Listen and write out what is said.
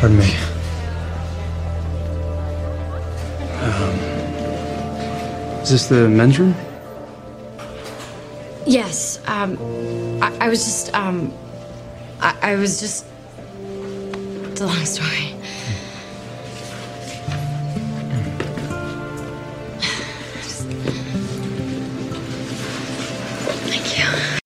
Pardon me. Um, is this the men's room? Yes. Um, I, I was just, um, I, I was just. It's a long story. Hmm.